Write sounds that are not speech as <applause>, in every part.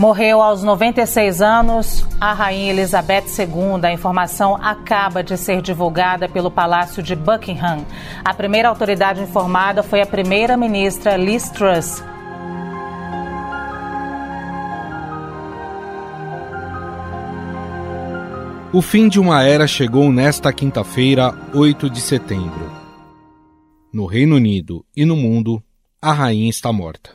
Morreu aos 96 anos a Rainha Elizabeth II. A informação acaba de ser divulgada pelo Palácio de Buckingham. A primeira autoridade informada foi a primeira-ministra Liz Truss. O fim de uma era chegou nesta quinta-feira, 8 de setembro. No Reino Unido e no mundo, a rainha está morta.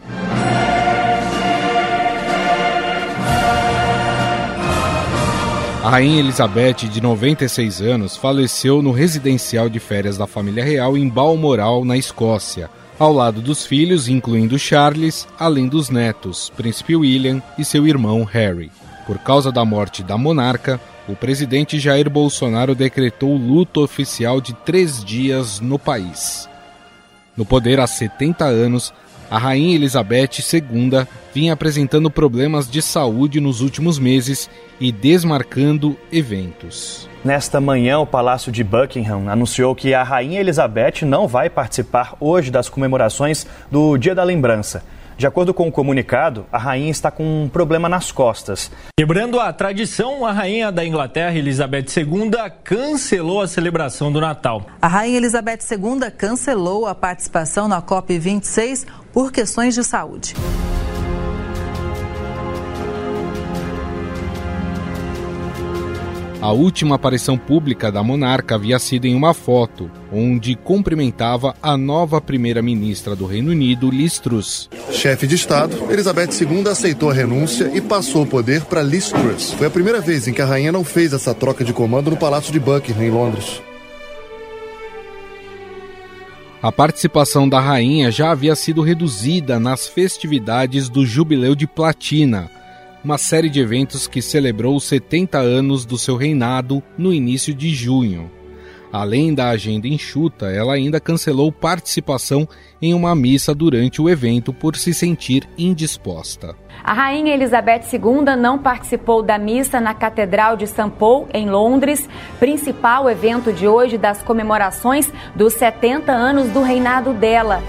A rainha Elizabeth, de 96 anos, faleceu no residencial de férias da família real em Balmoral, na Escócia, ao lado dos filhos, incluindo Charles, além dos netos, Príncipe William e seu irmão Harry. Por causa da morte da monarca, o presidente Jair Bolsonaro decretou luto oficial de três dias no país. No poder há 70 anos, a Rainha Elizabeth II vinha apresentando problemas de saúde nos últimos meses e desmarcando eventos. Nesta manhã, o Palácio de Buckingham anunciou que a Rainha Elizabeth não vai participar hoje das comemorações do Dia da Lembrança. De acordo com o comunicado, a rainha está com um problema nas costas. Quebrando a tradição, a rainha da Inglaterra, Elizabeth II, cancelou a celebração do Natal. A rainha Elizabeth II cancelou a participação na COP26 por questões de saúde. A última aparição pública da monarca havia sido em uma foto, onde cumprimentava a nova primeira-ministra do Reino Unido, Liz Truss. Chefe de Estado, Elizabeth II aceitou a renúncia e passou o poder para Liz Truss. Foi a primeira vez em que a rainha não fez essa troca de comando no Palácio de Buckingham, em Londres. A participação da rainha já havia sido reduzida nas festividades do Jubileu de Platina, uma série de eventos que celebrou os 70 anos do seu reinado no início de junho. Além da agenda enxuta, ela ainda cancelou participação em uma missa durante o evento por se sentir indisposta. A rainha Elizabeth II não participou da missa na Catedral de St. Paul, em Londres, principal evento de hoje das comemorações dos 70 anos do reinado dela.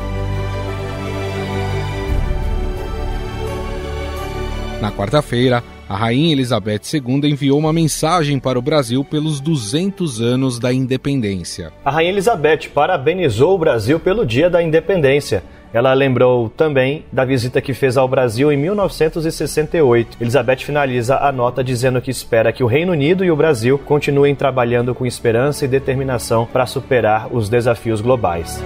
Na quarta-feira, a Rainha Elizabeth II enviou uma mensagem para o Brasil pelos 200 anos da independência. A Rainha Elizabeth parabenizou o Brasil pelo Dia da Independência. Ela lembrou também da visita que fez ao Brasil em 1968. Elizabeth finaliza a nota dizendo que espera que o Reino Unido e o Brasil continuem trabalhando com esperança e determinação para superar os desafios globais.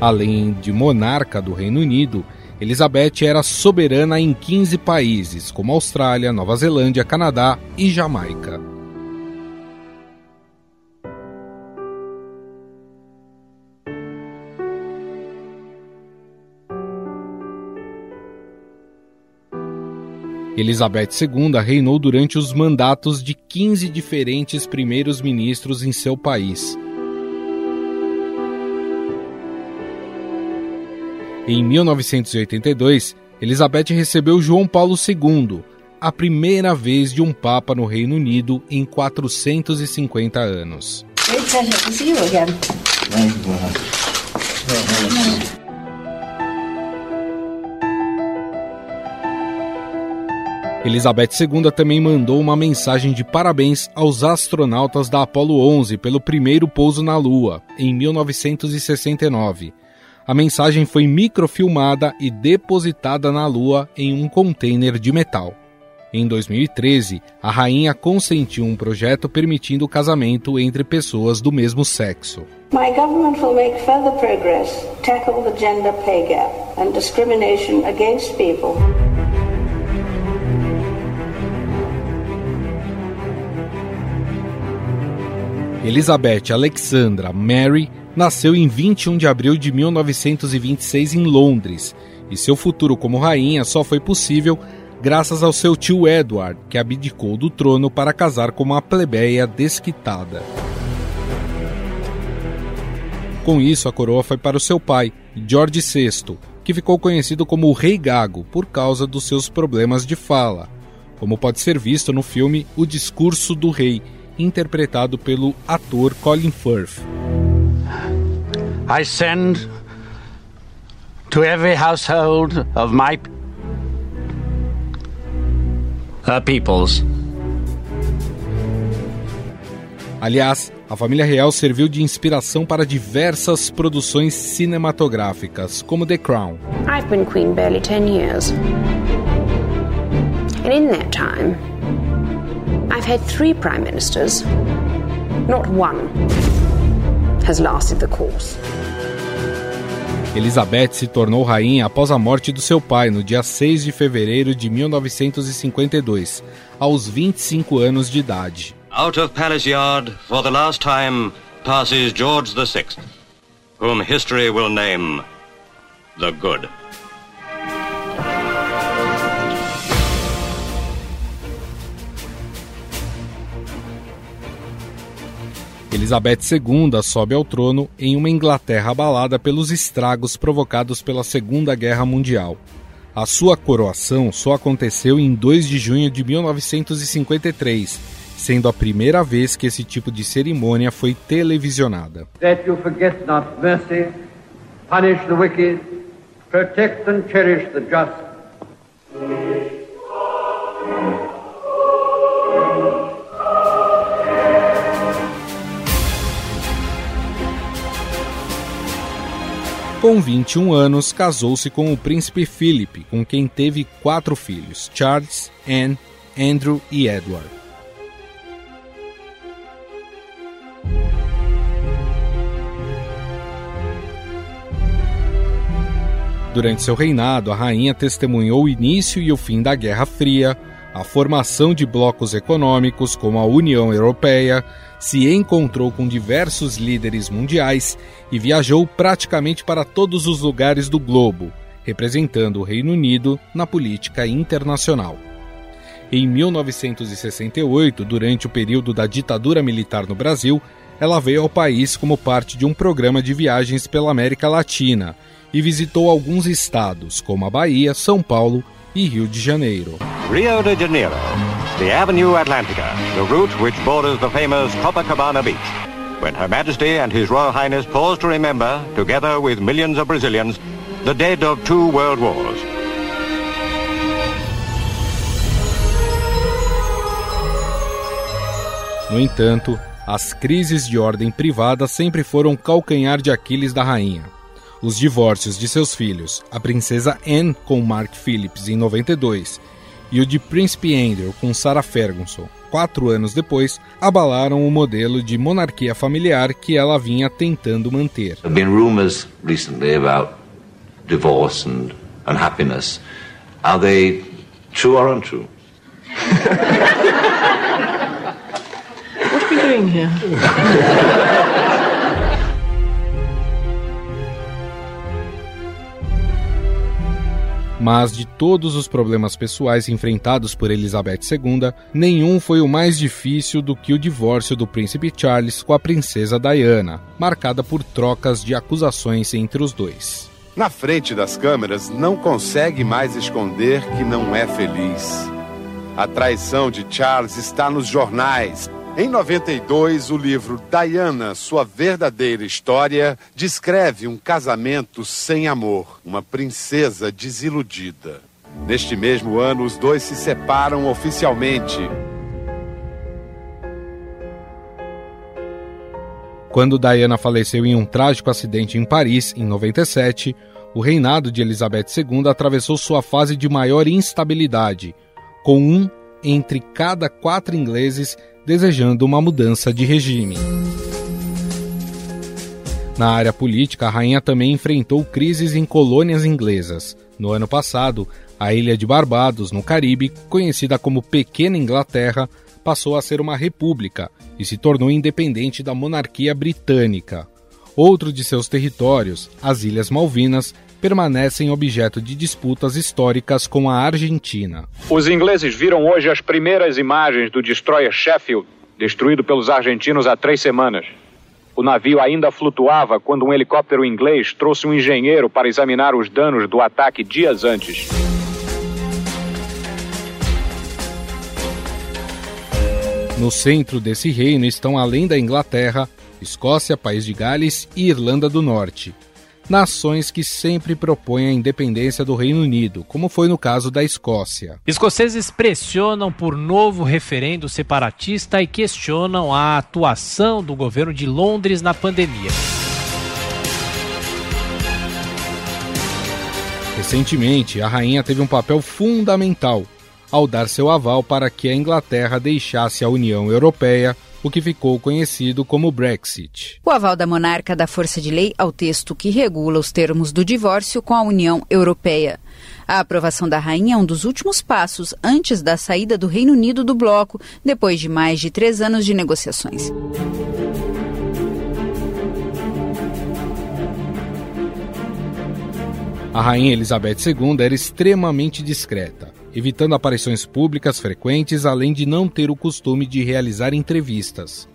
Além de monarca do Reino Unido, Elizabeth era soberana em 15 países, como Austrália, Nova Zelândia, Canadá e Jamaica. Elizabeth II reinou durante os mandatos de 15 diferentes primeiros ministros em seu país. Em 1982, Elizabeth recebeu João Paulo II, a primeira vez de um Papa no Reino Unido em 450 anos. Elizabeth II também mandou uma mensagem de parabéns aos astronautas da Apollo 11 pelo primeiro pouso na Lua, em 1969 a mensagem foi microfilmada e depositada na Lua em um container de metal. Em 2013, a rainha consentiu um projeto permitindo o casamento entre pessoas do mesmo sexo. My government will make further progress, tackle the gender pay gap and discrimination against people. Elizabeth Alexandra Mary nasceu em 21 de abril de 1926 em Londres, e seu futuro como rainha só foi possível graças ao seu tio Edward, que abdicou do trono para casar com uma plebeia desquitada. Com isso, a coroa foi para o seu pai, George VI, que ficou conhecido como o Rei Gago por causa dos seus problemas de fala, como pode ser visto no filme O Discurso do Rei, interpretado pelo ator Colin Firth. I send to every household of my her peoples. Aliás, a família real serviu de inspiração para diversas produções cinematográficas, como The Crown. I've been queen barely 10 years. And in that time, I've had three prime ministers. Not one has lasted the course. Elizabeth se tornou rainha após a morte do seu pai no dia 6 de fevereiro de 1952, aos 25 anos de idade. Out of Palace Yard, for the last time, passes George VI, whom history will name the Good. Elizabeth II sobe ao trono em uma Inglaterra abalada pelos estragos provocados pela Segunda Guerra Mundial. A sua coroação só aconteceu em 2 de junho de 1953, sendo a primeira vez que esse tipo de cerimônia foi televisionada. That you forget not mercy, punish the wicked, protect and cherish the just. Com 21 anos, casou-se com o príncipe Philip, com quem teve quatro filhos: Charles, Anne, Andrew e Edward. Durante seu reinado, a rainha testemunhou o início e o fim da Guerra Fria, a formação de blocos econômicos como a União Europeia, se encontrou com diversos líderes mundiais e viajou praticamente para todos os lugares do globo, representando o Reino Unido na política internacional. Em 1968, durante o período da ditadura militar no Brasil, ela veio ao país como parte de um programa de viagens pela América Latina e visitou alguns estados, como a Bahia, São Paulo e Rio de Janeiro. Rio de Janeiro, the Avenue Atlantica, the route which borders the famous Copacabana Beach. When Her Majesty and His Royal Highness pause to remember, together with millions of Brazilians, the dead of two world wars. No entanto, as crises de ordem privada sempre foram calcanhar de Aquiles da rainha. Os divórcios de seus filhos, a princesa Anne com Mark Phillips em 92 e o de Príncipe Andrew com Sarah Ferguson, quatro anos depois, abalaram o modelo de monarquia familiar que ela vinha tentando manter. There have been rumors recently about divorce and unhappiness. Are they true or untrue? What are we doing here? <laughs> Mas de todos os problemas pessoais enfrentados por Elizabeth II, nenhum foi o mais difícil do que o divórcio do príncipe Charles com a princesa Diana, marcada por trocas de acusações entre os dois. Na frente das câmeras, não consegue mais esconder que não é feliz. A traição de Charles está nos jornais. Em 92, o livro Diana, Sua Verdadeira História, descreve um casamento sem amor, uma princesa desiludida. Neste mesmo ano, os dois se separam oficialmente. Quando Diana faleceu em um trágico acidente em Paris, em 97, o reinado de Elizabeth II atravessou sua fase de maior instabilidade, com um entre cada quatro ingleses desejando uma mudança de regime. Na área política, a rainha também enfrentou crises em colônias inglesas. No ano passado, a ilha de Barbados, no Caribe, conhecida como Pequena Inglaterra, passou a ser uma república e se tornou independente da monarquia britânica. Outro de seus territórios, as Ilhas Malvinas, permanecem objeto de disputas históricas com a Argentina. Os ingleses viram hoje as primeiras imagens do destroyer Sheffield, destruído pelos argentinos há três semanas. O navio ainda flutuava quando um helicóptero inglês trouxe um engenheiro para examinar os danos do ataque dias antes. No centro desse reino estão, além da Inglaterra, Escócia, País de Gales e Irlanda do Norte. Nações que sempre propõem a independência do Reino Unido, como foi no caso da Escócia. Escoceses pressionam por novo referendo separatista e questionam a atuação do governo de Londres na pandemia. Recentemente, a rainha teve um papel fundamental ao dar seu aval para que a Inglaterra deixasse a União Europeia o que ficou conhecido como Brexit. O aval da monarca dá força de lei ao texto que regula os termos do divórcio com a União Europeia. A aprovação da rainha é um dos últimos passos antes da saída do Reino Unido do bloco, depois de mais de três anos de negociações. A rainha Elizabeth II era extremamente discreta evitando aparições públicas frequentes, além de não ter o costume de realizar entrevistas.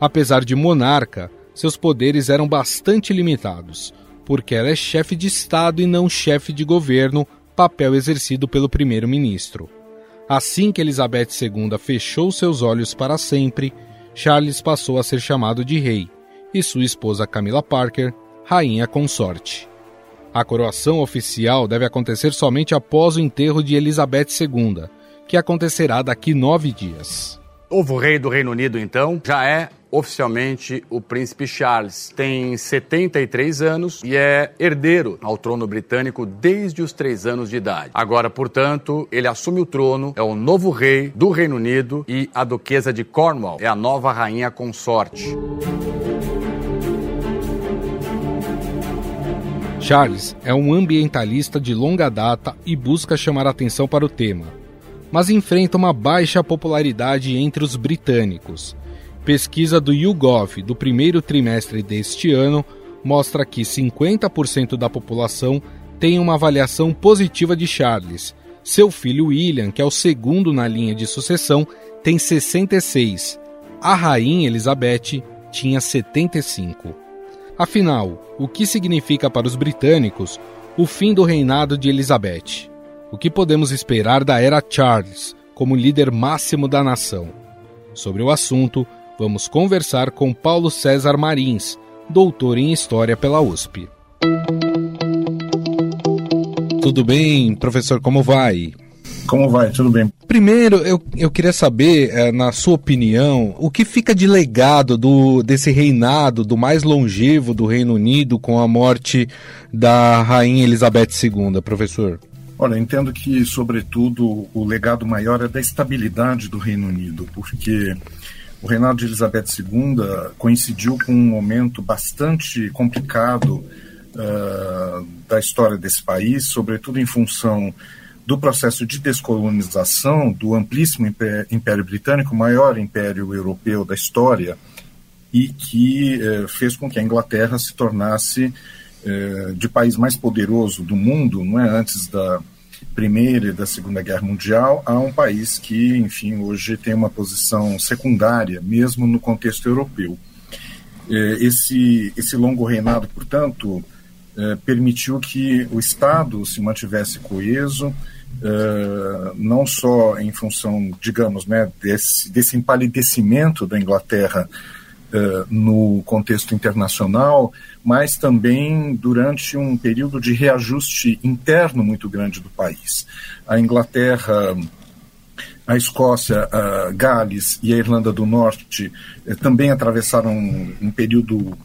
Apesar de monarca, seus poderes eram bastante limitados, porque ela é chefe de Estado e não chefe de governo, papel exercido pelo primeiro-ministro. Assim que Elizabeth II fechou seus olhos para sempre, Charles passou a ser chamado de rei, e sua esposa Camilla Parker, rainha consorte. A coroação oficial deve acontecer somente após o enterro de Elizabeth II, que acontecerá daqui nove dias. Novo rei do Reino Unido, então, já é oficialmente o príncipe Charles. Tem 73 anos e é herdeiro ao trono britânico desde os três anos de idade. Agora, portanto, ele assume o trono, é o novo rei do Reino Unido e a duquesa de Cornwall é a nova rainha consorte. Charles é um ambientalista de longa data e busca chamar atenção para o tema, mas enfrenta uma baixa popularidade entre os britânicos. Pesquisa do YouGov do primeiro trimestre deste ano mostra que 50% da população tem uma avaliação positiva de Charles. Seu filho William, que é o segundo na linha de sucessão, tem 66. A rainha Elizabeth tinha 75. Afinal, o que significa para os britânicos o fim do reinado de Elizabeth? O que podemos esperar da era Charles como líder máximo da nação? Sobre o assunto, vamos conversar com Paulo César Marins, doutor em História pela USP. Tudo bem, professor? Como vai? Como vai? Tudo bem. Primeiro, eu, eu queria saber, é, na sua opinião, o que fica de legado do, desse reinado, do mais longevo do Reino Unido, com a morte da Rainha Elizabeth II, professor? Olha, entendo que, sobretudo, o legado maior é da estabilidade do Reino Unido, porque o reinado de Elizabeth II coincidiu com um momento bastante complicado uh, da história desse país, sobretudo em função do processo de descolonização do amplíssimo Império Britânico, maior império europeu da história, e que eh, fez com que a Inglaterra se tornasse eh, de país mais poderoso do mundo, não é antes da Primeira e da Segunda Guerra Mundial, a um país que, enfim, hoje tem uma posição secundária, mesmo no contexto europeu. Eh, esse, esse longo reinado, portanto, eh, permitiu que o Estado se mantivesse coeso, Uh, não só em função, digamos, né, desse, desse empalidecimento da Inglaterra uh, no contexto internacional, mas também durante um período de reajuste interno muito grande do país. A Inglaterra, a Escócia, a Gales e a Irlanda do Norte uh, também atravessaram um período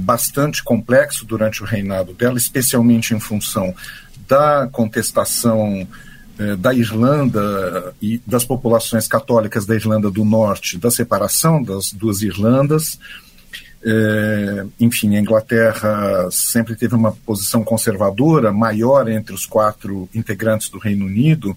bastante complexo durante o reinado dela, especialmente em função da contestação eh, da Irlanda e das populações católicas da Irlanda do Norte, da separação das duas Irlandas. É, enfim, a Inglaterra sempre teve uma posição conservadora maior entre os quatro integrantes do Reino Unido,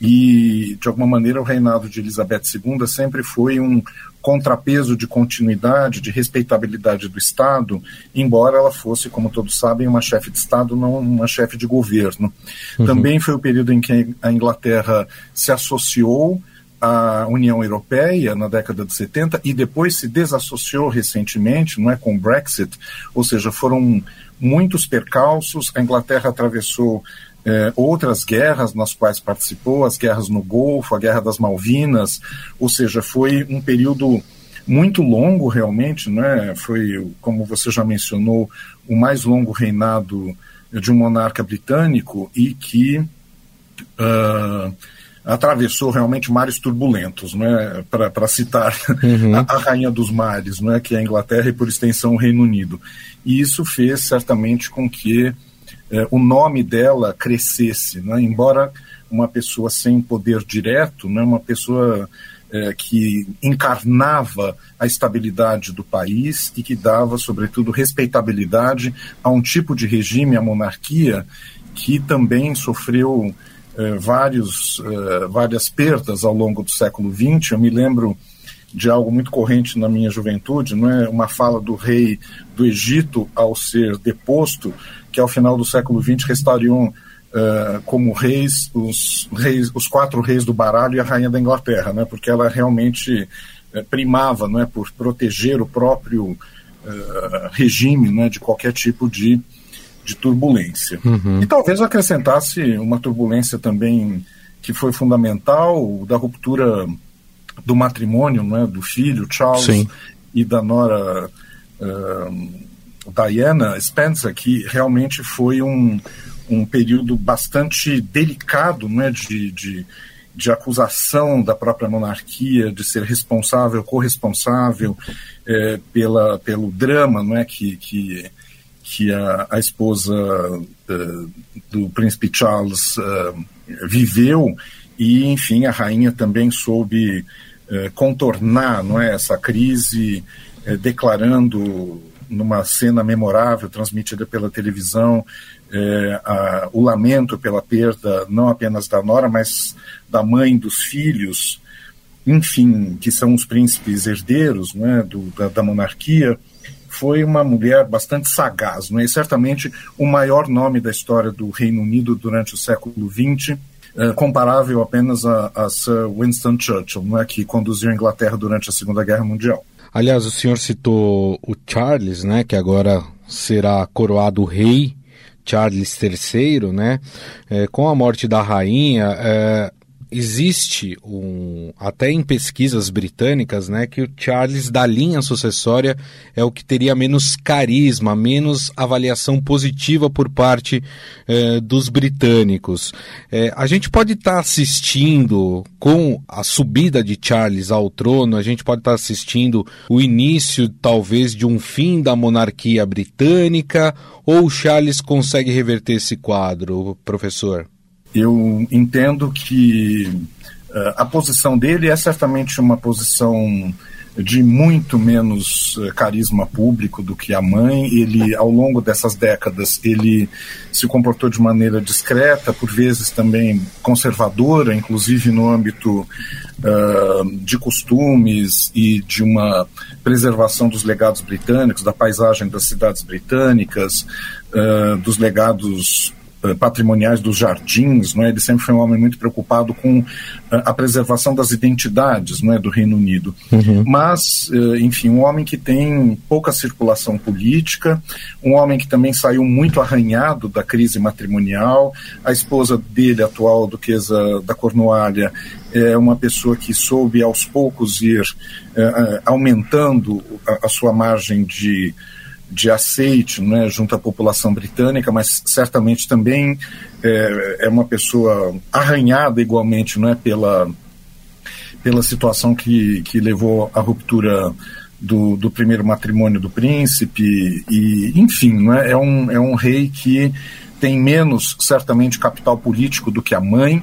e, de alguma maneira, o reinado de Elizabeth II sempre foi um contrapeso de continuidade, de respeitabilidade do Estado, embora ela fosse, como todos sabem, uma chefe de Estado, não uma chefe de governo. Uhum. Também foi o período em que a Inglaterra se associou à União Europeia na década de 70 e depois se desassociou recentemente, não é, com o Brexit, ou seja, foram muitos percalços, a Inglaterra atravessou é, outras guerras nas quais participou, as guerras no Golfo, a Guerra das Malvinas, ou seja, foi um período muito longo realmente, né? Foi, como você já mencionou, o mais longo reinado de um monarca britânico e que uh, atravessou realmente mares turbulentos, né? Para citar uhum. a, a, rainha dos mares, né? Que é a Inglaterra e por extensão o Reino Unido. E isso fez certamente com que uh, o nome dela crescesse, né? Embora uma pessoa sem poder direto, né? Uma pessoa é, que encarnava a estabilidade do país e que dava, sobretudo, respeitabilidade a um tipo de regime, a monarquia, que também sofreu é, vários, é, várias perdas ao longo do século XX. Eu me lembro de algo muito corrente na minha juventude, não é uma fala do rei do Egito ao ser deposto, que ao final do século XX restauriam uh, como reis os, reis os quatro reis do baralho e a rainha da Inglaterra, né? Porque ela realmente uh, primava, não é, por proteger o próprio uh, regime, né, de qualquer tipo de de turbulência. Uhum. E talvez acrescentasse uma turbulência também que foi fundamental da ruptura do matrimônio, né, do filho Charles Sim. e da nora Diana Spencer, que realmente foi um, um período bastante delicado né, de, de, de, acusação da própria monarquia de ser responsável, corresponsável é, pela, pelo drama não é, que, que, que a, a esposa uh, do príncipe Charles uh, viveu. E, enfim, a rainha também soube uh, contornar não é, essa crise, declarando numa cena memorável transmitida pela televisão, é, a, o lamento pela perda não apenas da nora, mas da mãe, dos filhos, enfim, que são os príncipes herdeiros né, do, da, da, monarquia, foi uma mulher bastante sagaz, não é? E certamente o maior nome da história do Reino Unido durante o século XX, é, comparável apenas a, a Sir Winston Churchill, não é, que conduziu a Inglaterra durante a Segunda Guerra Mundial. Aliás, o senhor citou o Charles, né, que agora será coroado rei Charles III, né? É, com a morte da rainha, é, existe um, até em pesquisas britânicas, né, que o Charles da linha sucessória é o que teria menos carisma, menos avaliação positiva por parte eh, dos britânicos. Eh, a gente pode estar tá assistindo com a subida de Charles ao trono, a gente pode estar tá assistindo o início, talvez, de um fim da monarquia britânica, ou Charles consegue reverter esse quadro, professor? Eu entendo que uh, a posição dele é certamente uma posição de muito menos uh, carisma público do que a mãe. Ele, ao longo dessas décadas, ele se comportou de maneira discreta, por vezes também conservadora, inclusive no âmbito uh, de costumes e de uma preservação dos legados britânicos, da paisagem das cidades britânicas, dos legados patrimoniais dos jardins, não é? Ele sempre foi um homem muito preocupado com eh, a preservação das identidades, não é, do Reino Unido. Uhum. Mas, eh, enfim, um homem que tem pouca circulação política, um homem que também saiu muito arranhado da crise matrimonial. A esposa dele, atual duquesa da Cornualha, é uma pessoa que soube aos poucos ir aumentando a, a sua margem de de aceite né, junto à população britânica, mas certamente também é, é uma pessoa arranhada igualmente né, pela, pela situação que, que levou à ruptura do, do primeiro matrimônio do príncipe, e enfim, né, é, um, é um rei que tem menos, certamente, capital político do que a mãe,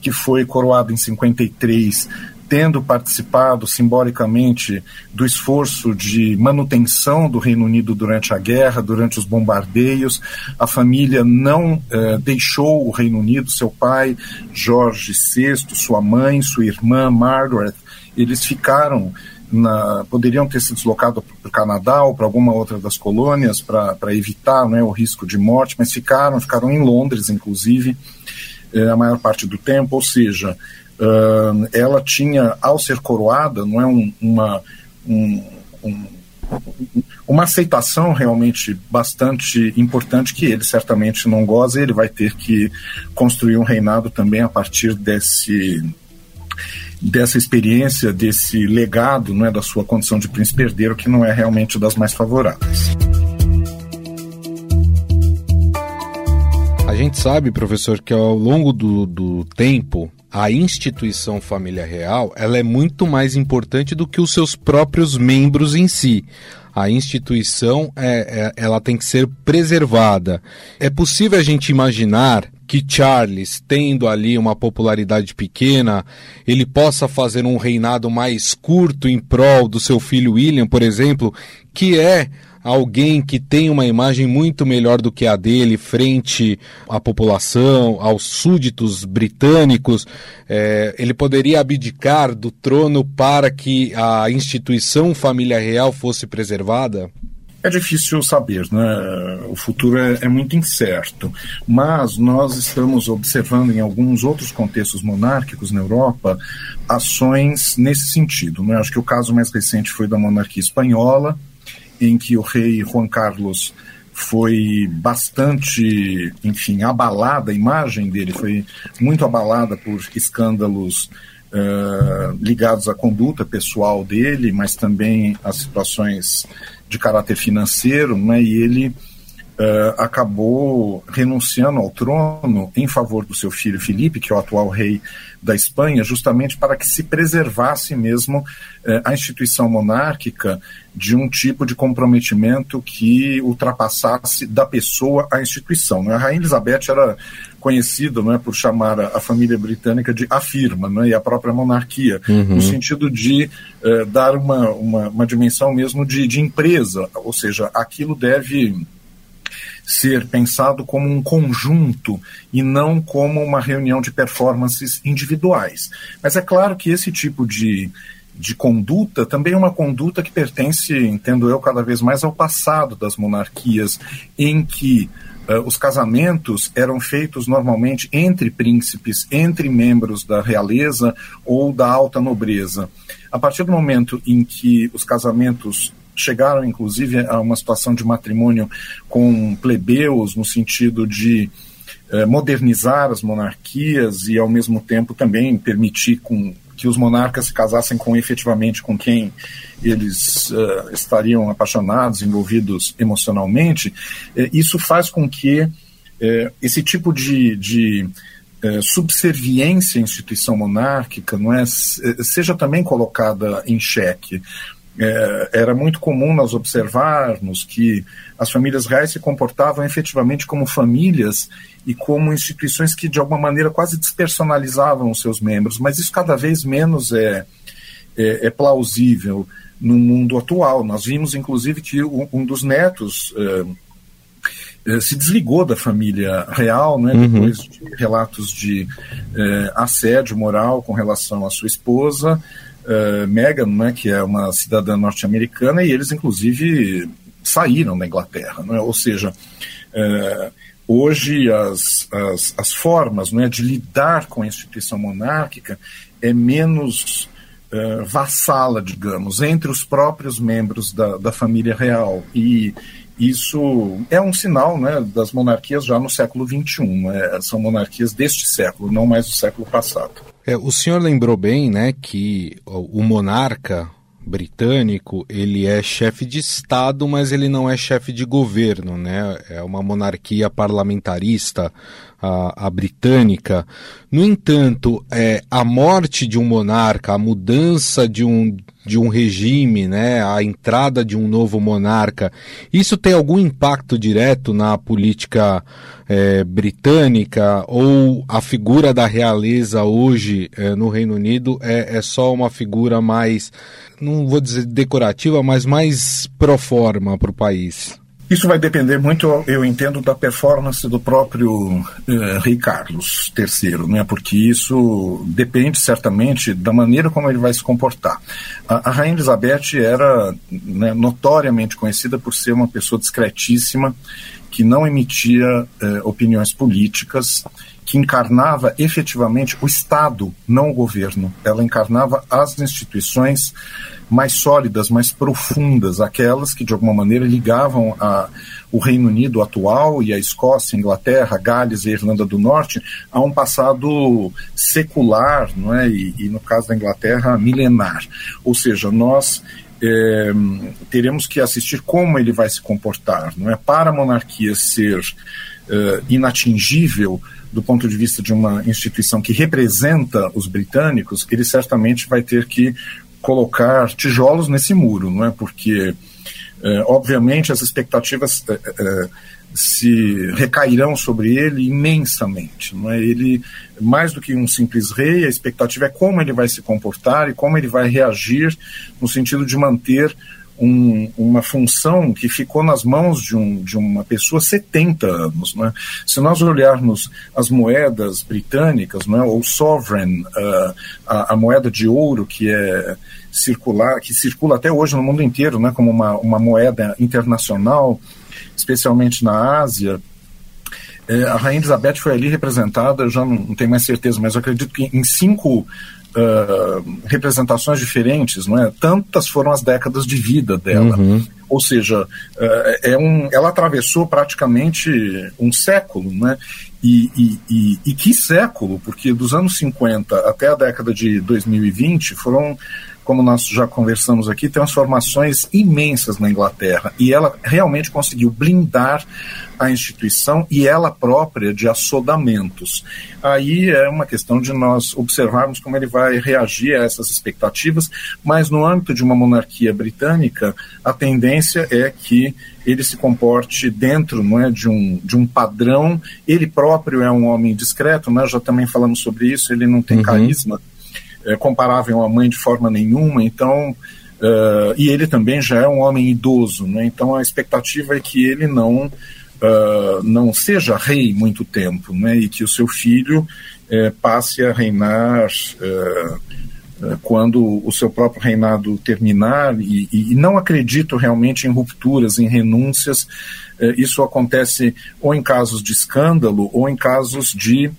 que foi coroado em 53 tendo participado simbolicamente do esforço de manutenção do Reino Unido durante a guerra, durante os bombardeios. A família não eh, deixou o Reino Unido, seu pai, Jorge VI, sua mãe, sua irmã, Margaret, eles ficaram. Na, poderiam ter se deslocado para o Canadá ou para alguma outra das colônias para evitar né, o risco de morte, mas ficaram, ficaram em Londres, inclusive, eh, a maior parte do tempo, ou seja, Uh, ela tinha, ao ser coroada, não é um, uma, um, um, uma aceitação realmente bastante importante que ele certamente não goza, ele vai ter que construir um reinado também a partir desse dessa experiência, desse legado né, da sua condição de príncipe herdeiro, que não é realmente das mais favoráveis. A gente sabe, professor, que ao longo do, do tempo, a instituição família real ela é muito mais importante do que os seus próprios membros em si. A instituição é, é, ela tem que ser preservada. É possível a gente imaginar que Charles, tendo ali uma popularidade pequena, ele possa fazer um reinado mais curto em prol do seu filho William, por exemplo, que é alguém que tem uma imagem muito melhor do que a dele frente à população, aos súditos britânicos, é, ele poderia abdicar do trono para que a instituição família real fosse preservada? É difícil saber, né? O futuro é, é, muito incerto, mas nós estamos observando em alguns outros contextos monárquicos na Europa ações nesse sentido. Né? Acho que o caso mais recente foi da monarquia espanhola, em que o rei Juan Carlos foi bastante, enfim, abalada, a imagem dele foi muito abalada por escândalos uh, ligados à conduta pessoal dele, mas também às situações de caráter financeiro, né, e ele uh, acabou renunciando ao trono em favor do seu filho Felipe, que é o atual rei da Espanha, justamente para que se preservasse mesmo uh, a instituição monárquica de um tipo de comprometimento que ultrapassasse da pessoa à instituição. Né? A Rainha Elizabeth era conhecida não é, por chamar a, a família britânica de afirma, não é, e a própria monarquia, uhum. no sentido de uh, dar uma, uma, uma, dimensão mesmo de, de empresa, ou seja, aquilo deve ser pensado como um conjunto e não como uma reunião de performances individuais. Mas é claro que esse tipo de, de conduta também é uma conduta que pertence, entendo eu, cada vez mais ao passado das monarquias, em que Uh, os casamentos eram feitos normalmente entre príncipes, entre membros da realeza ou da alta nobreza. A partir do momento em que os casamentos chegaram inclusive a uma situação de matrimônio com plebeus, no sentido de eh, modernizar as monarquias e, ao mesmo tempo, também permitir com, que os monarcas se casassem com efetivamente com quem eles uh, estariam apaixonados, envolvidos emocionalmente, eh, isso faz com que eh, esse tipo de, de subserviência à instituição monárquica não é, seja também colocada em xeque é, era muito comum nós observarmos que as famílias reais se comportavam efetivamente como famílias e como instituições que de alguma maneira quase despersonalizavam os seus membros, mas isso cada vez menos é, é, é plausível no mundo atual. Nós vimos inclusive que um, um dos netos é, é, se desligou da família real, né, uhum. depois de relatos de é, assédio moral com relação à sua esposa uh, Meghan, né, que é uma cidadã norte-americana, e eles, inclusive, saíram da Inglaterra. Né? Ou seja, uh, hoje as, as, as formas né, de lidar com a instituição monárquica é menos uh, vassala, digamos, entre os próprios membros da, da família real. E isso é um sinal né, das monarquias já no século XXI. Né? São monarquias deste século, não mais do século passado. É, o senhor lembrou bem, né, que o monarca britânico ele é chefe de estado, mas ele não é chefe de governo, né? É uma monarquia parlamentarista, a, a britânica. No entanto, é, a morte de um monarca, a mudança de um de um regime, né, a entrada de um novo monarca, isso tem algum impacto direto na política é, britânica ou a figura da realeza hoje é, no Reino Unido é, é só uma figura mais, não vou dizer decorativa, mas mais pro forma para o país? Isso vai depender muito, eu entendo, da performance do próprio eh, Rei Carlos III, né? porque isso depende certamente da maneira como ele vai se comportar. A, a Rainha Elizabeth era né, notoriamente conhecida por ser uma pessoa discretíssima, que não emitia eh, opiniões políticas, que encarnava efetivamente o Estado, não o governo. Ela encarnava as instituições mais sólidas, mais profundas, aquelas que de alguma maneira ligavam a, o Reino Unido atual e a Escócia, Inglaterra, Gales e Irlanda do Norte a um passado secular, não é? E, e no caso da Inglaterra, milenar. Ou seja, nós é, teremos que assistir como ele vai se comportar, não é? Para a monarquia ser é, inatingível do ponto de vista de uma instituição que representa os britânicos, ele certamente vai ter que colocar tijolos nesse muro, não é? Porque, é, obviamente, as expectativas é, é, se recairão sobre ele imensamente, não é? Ele, mais do que um simples rei, a expectativa é como ele vai se comportar e como ele vai reagir no sentido de manter um, uma função que ficou nas mãos de, um, de uma pessoa 70 anos. Né? Se nós olharmos as moedas britânicas, né, ou sovereign, uh, a, a, moeda de ouro que é circular, que circula até hoje no mundo inteiro, né, como uma, uma moeda internacional, especialmente na Ásia, é, a Rainha Elizabeth foi ali representada, eu já não, não tenho mais certeza, mas acredito que em cinco uh, representações diferentes, não é? Tantas foram as décadas de vida dela. Uhum. Ou seja, uh, é um, ela atravessou praticamente um século, né? E, e, e, e que século, porque dos anos 50 até a década de 2020 foram como nós já conversamos aqui, transformações imensas na Inglaterra. E ela realmente conseguiu blindar a instituição e ela própria de assodamentos. Aí é uma questão de nós observarmos como ele vai reagir a essas expectativas, mas no âmbito de uma monarquia britânica, a tendência é que ele se comporte dentro não é, de, um, de um padrão. Ele próprio é um homem discreto, nós já também falamos sobre isso, ele não tem uhum. carisma é, comparável à mãe de forma nenhuma, então. Uh, e ele também já é um homem idoso, né? então a expectativa é que ele não, uh, não seja rei muito tempo, né? e que o seu filho uh, passe a reinar quando o seu próprio reinado terminar, e, e, não acredito realmente em rupturas, em renúncias. isso acontece ou em casos de escândalo ou em casos de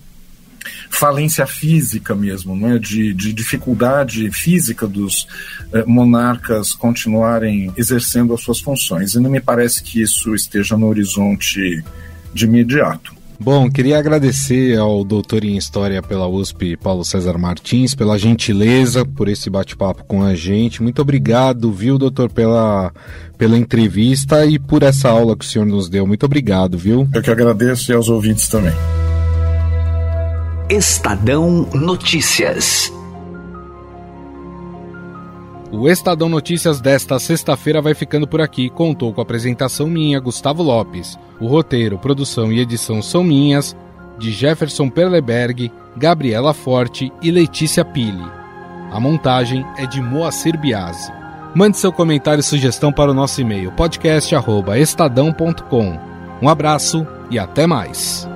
falência física mesmo, né, de, de dificuldade física dos eh, monarcas continuarem exercendo as suas funções. E não me parece que isso esteja no horizonte de imediato. Bom, queria agradecer ao doutor em História pela USP, Paulo César Martins, pela gentileza, por esse bate-papo com a gente. Muito obrigado, viu, doutor, pela, pela entrevista e por essa aula que o senhor nos deu. Muito obrigado, viu? Eu que agradeço e aos ouvintes também. Estadão Notícias. O Estadão Notícias desta sexta-feira vai ficando por aqui. Contou com a apresentação minha, Gustavo Lopes. O roteiro, produção e edição são minhas, de Jefferson Perleberg, Gabriela Forte e Letícia Pili. A montagem é de Moacir Biasi. Mande seu comentário e sugestão para o nosso e-mail podcast@estadão.com. Um abraço e até mais.